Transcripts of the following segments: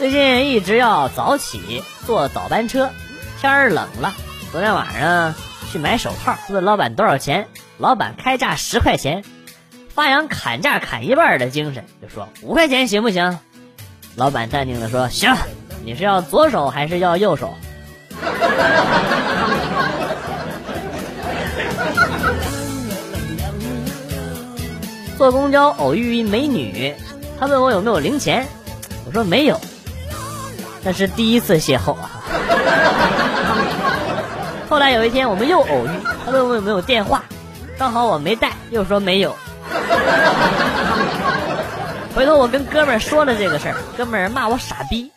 最近一直要早起坐早班车，天儿冷了。昨天晚上去买手套，问老板多少钱，老板开价十块钱，发扬砍价砍一半的精神，就说五块钱行不行？老板淡定的说行。你是要左手还是要右手？坐公交偶遇一美女，她问我有没有零钱，我说没有，那是第一次邂逅啊。后来有一天我们又偶遇，他问我有没有电话，刚好我没带，又说没有。回头我跟哥们儿说了这个事儿，哥们儿骂我傻逼。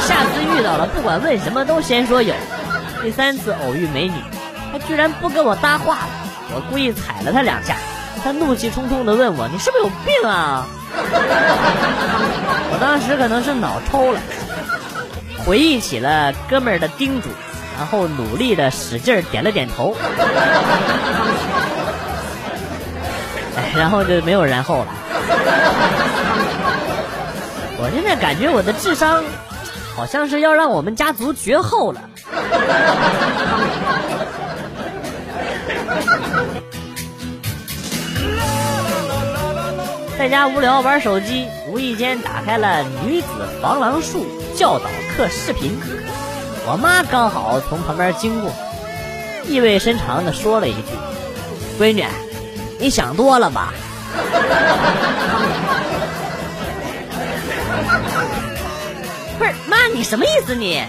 下次遇到了，不管问什么都先说有。第三次偶遇美女，她居然不跟我搭话了，我故意踩了她两下。他怒气冲冲地问我：“你是不是有病啊？” 我当时可能是脑抽了，回忆起了哥们的叮嘱，然后努力的使劲点了点头。哎，然后就没有然后了。我现在感觉我的智商，好像是要让我们家族绝后了。在家无聊玩手机，无意间打开了女子防狼术教导课视频。我妈刚好从旁边经过，意味深长的说了一句：“闺女，你想多了吧？” 不是妈，你什么意思你？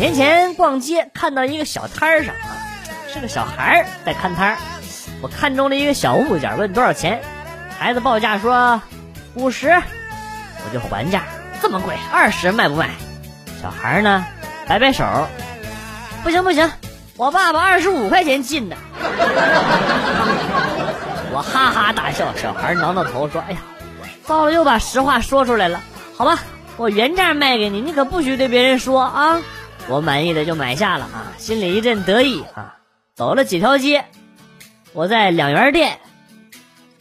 年前逛街看到一个小摊儿。上啊，是个小孩儿在看摊儿，我看中了一个小物件，问多少钱，孩子报价说五十，我就还价，这么贵，二十卖不卖？小孩儿呢，摆摆手，不行不行，我爸爸二十五块钱进的。我哈哈大笑，小孩挠挠头说：“哎呀，糟了，又把实话说出来了。好吧，我原价卖给你，你可不许对别人说啊。”我满意的就买下了啊，心里一阵得意啊。走了几条街，我在两元店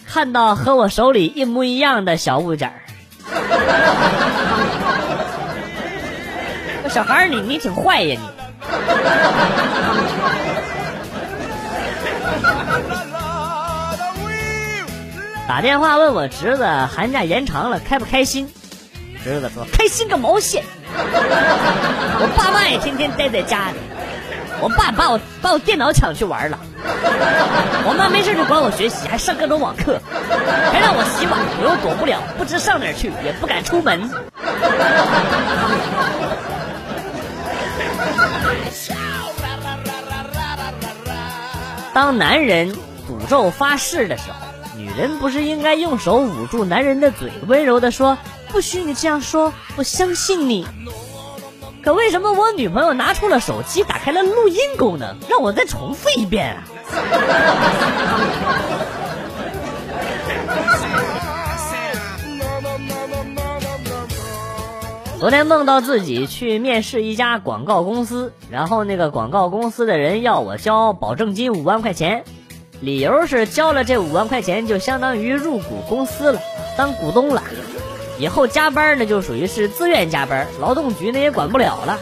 看到和我手里一模一样的小物件儿。小孩儿，你你挺坏呀你！打电话问我侄子寒假延长了开不开心，侄子说开心个毛线！我爸妈也天天待在家里，我爸把我把我电脑抢去玩了，我妈没事就管我学习，还上各种网课，还让我洗碗，我又躲不了，不知上哪儿去，也不敢出门。当男人诅咒发誓的时候，女人不是应该用手捂住男人的嘴，温柔的说：“不许你这样说，我相信你。”可为什么我女朋友拿出了手机，打开了录音功能，让我再重复一遍啊？昨天梦到自己去面试一家广告公司，然后那个广告公司的人要我交保证金五万块钱，理由是交了这五万块钱就相当于入股公司了，当股东了，以后加班呢就属于是自愿加班，劳动局呢也管不了了。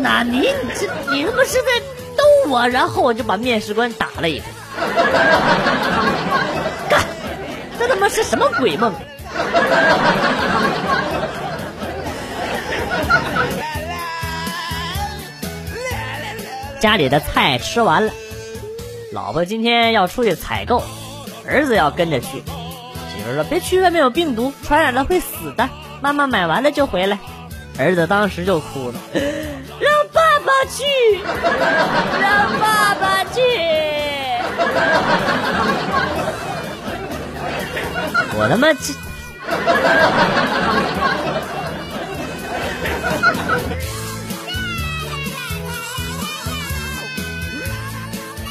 那你这你他妈是在逗我？然后我就把面试官打了一顿，干，这他妈是什么鬼梦？家里的菜吃完了，老婆今天要出去采购，儿子要跟着去。媳妇说：“别去，外面有病毒，传染了会死的。”妈妈买完了就回来。儿子当时就哭了：“让爸爸去，让爸爸去。”我他妈这。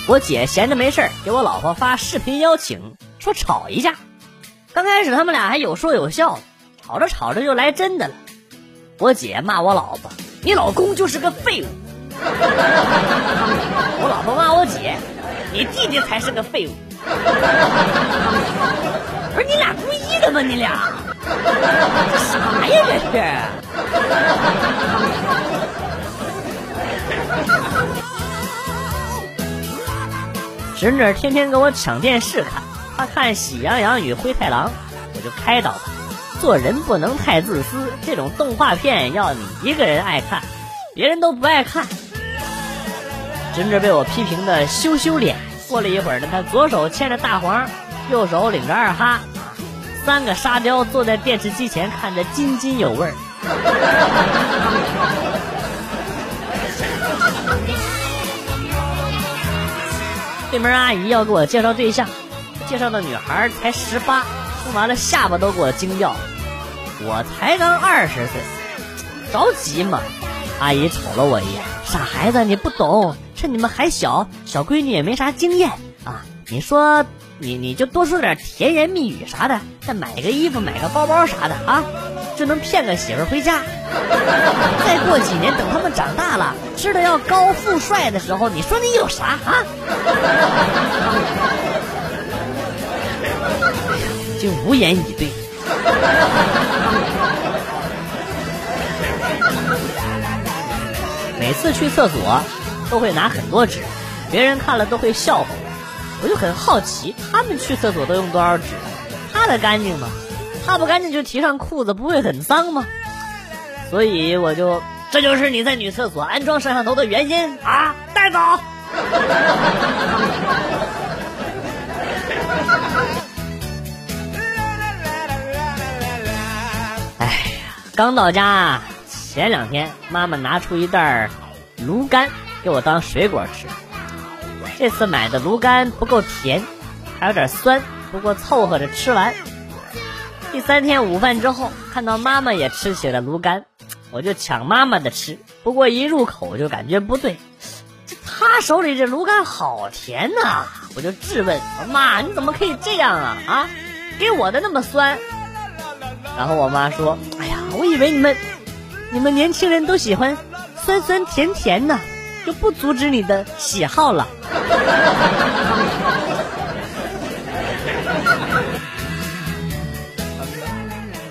我姐闲着没事给我老婆发视频邀请，说吵一架。刚开始他们俩还有说有笑，吵着吵着就来真的了。我姐骂我老婆：“你老公就是个废物，我老婆骂我姐，你弟弟才是个废物。不是你俩故意的吗？你俩这啥呀？这是。侄女天天跟我抢电视看，他看《喜羊羊与灰太狼》，我就开导他。做人不能太自私，这种动画片要你一个人爱看，别人都不爱看。侄女被我批评的羞羞脸。过了一会儿呢，他左手牵着大黄，右手领着二哈，三个沙雕坐在电视机前看得津津有味儿。对门阿姨要给我介绍对象，介绍的女孩才十八。说完了，下巴都给我惊掉。我才刚二十岁，着急嘛？阿姨瞅了我一眼，傻孩子，你不懂。趁你们还小，小闺女也没啥经验啊。你说，你你就多说点甜言蜜语啥的，再买个衣服、买个包包啥的啊，就能骗个媳妇回家。再过几年，等他们长大了，知道要高富帅的时候，你说你有啥啊？就无言以对。每次去厕所都会拿很多纸，别人看了都会笑话我，我就很好奇，他们去厕所都用多少纸？他的干净吗？他不干净就提上裤子，不会很脏吗？所以我就，这就是你在女厕所安装摄像头的原因啊！带走。刚到家，前两天妈妈拿出一袋芦柑给我当水果吃。这次买的芦柑不够甜，还有点酸，不过凑合着吃完。第三天午饭之后，看到妈妈也吃起了芦柑，我就抢妈妈的吃。不过一入口就感觉不对，这她手里这芦柑好甜呐！我就质问妈：“你怎么可以这样啊？啊，给我的那么酸？”然后我妈说：“。”我以为你们，你们年轻人都喜欢酸酸甜甜呢，就不阻止你的喜好了。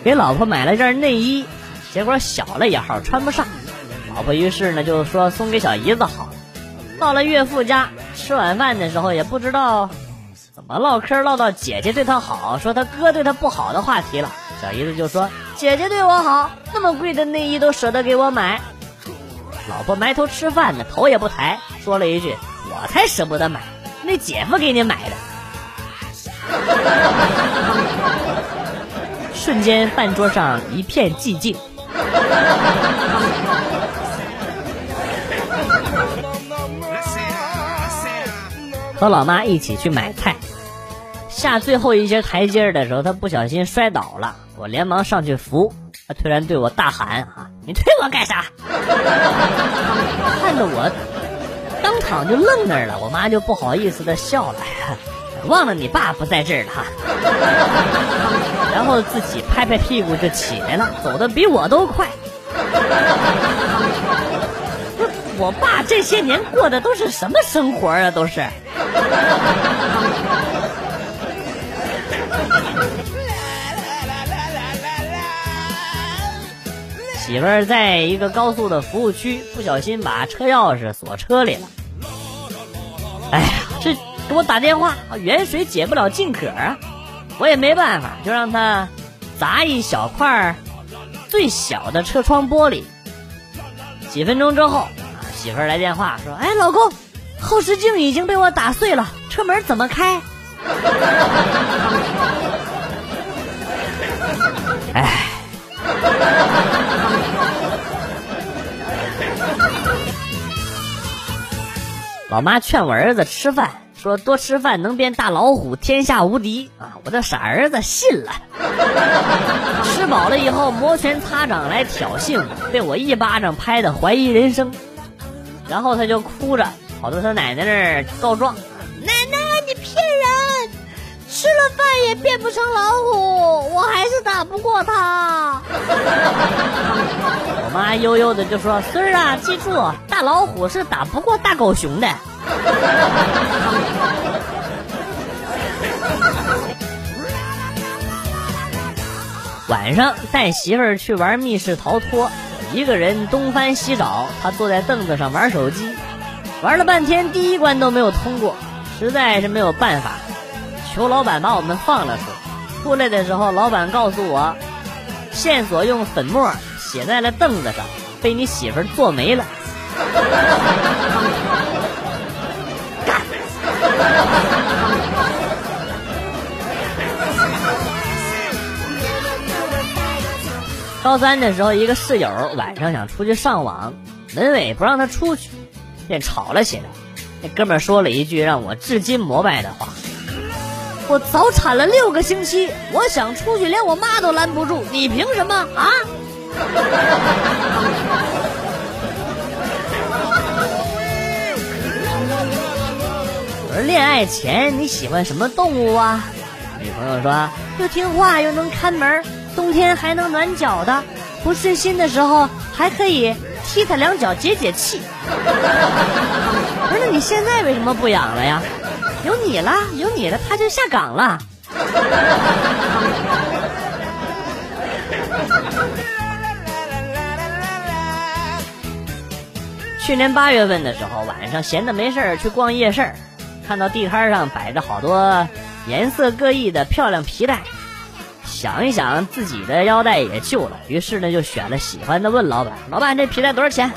给老婆买了件内衣，结果小了一号穿不上，老婆于是呢就说送给小姨子好了。到了岳父家吃晚饭的时候，也不知道怎么唠嗑唠到姐姐对他好，说他哥对他不好的话题了。小姨子就说。姐姐对我好，那么贵的内衣都舍得给我买。老婆埋头吃饭呢，头也不抬，说了一句：“我才舍不得买，那姐夫给你买的。”瞬间，饭桌上一片寂静。和老妈一起去买菜，下最后一节台阶的时候，他不小心摔倒了。我连忙上去扶，他突然对我大喊：“啊，你推我干啥？” 看得我当场就愣那儿了。我妈就不好意思的笑了：“忘了你爸不在这儿了。” 然后自己拍拍屁股就起来了，走的比我都快。我爸这些年过的都是什么生活啊？都是。媳妇儿在一个高速的服务区，不小心把车钥匙锁车里了。哎呀，这给我打电话，远水解不了近渴啊！我也没办法，就让他砸一小块儿最小的车窗玻璃。几分钟之后，媳妇儿来电话说：“哎，老公，后视镜已经被我打碎了，车门怎么开？” 哎。老妈劝我儿子吃饭，说多吃饭能变大老虎，天下无敌啊！我这傻儿子信了，吃饱了以后摩拳擦掌来挑衅，被我一巴掌拍的怀疑人生，然后他就哭着跑到他奶奶那儿告状：“奶奶，你骗人！吃了饭也变不成老虎，我还是打不过他。我妈悠悠的就说：“孙儿啊，记住，大老虎是打不过大狗熊的。”晚上带媳妇儿去玩密室逃脱，一个人东翻西找，他坐在凳子上玩手机，玩了半天第一关都没有通过，实在是没有办法，求老板把我们放了出来。出来的时候，老板告诉我，线索用粉末写在了凳子上，被你媳妇儿坐没了。干高三的时候，一个室友晚上想出去上网，门卫不让他出去，便吵了起来。那哥们说了一句让我至今膜拜的话：“我早产了六个星期，我想出去连我妈都拦不住，你凭什么啊？” 我说恋爱前你喜欢什么动物啊？女朋友说：“又听话又能看门。”冬天还能暖脚的，不顺心的时候还可以踢他两脚解解气。不是，那你现在为什么不养了呀？有你了，有你了，他就下岗了。去年八月份的时候，晚上闲的没事儿去逛夜市，看到地摊上摆着好多颜色各异的漂亮皮带。想一想，自己的腰带也旧了，于是呢就选了喜欢的，问老板：“老板，这皮带多少钱？”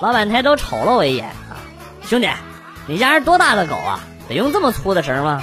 老板抬头瞅了我一眼：“啊，兄弟，你家是多大的狗啊？得用这么粗的绳吗？”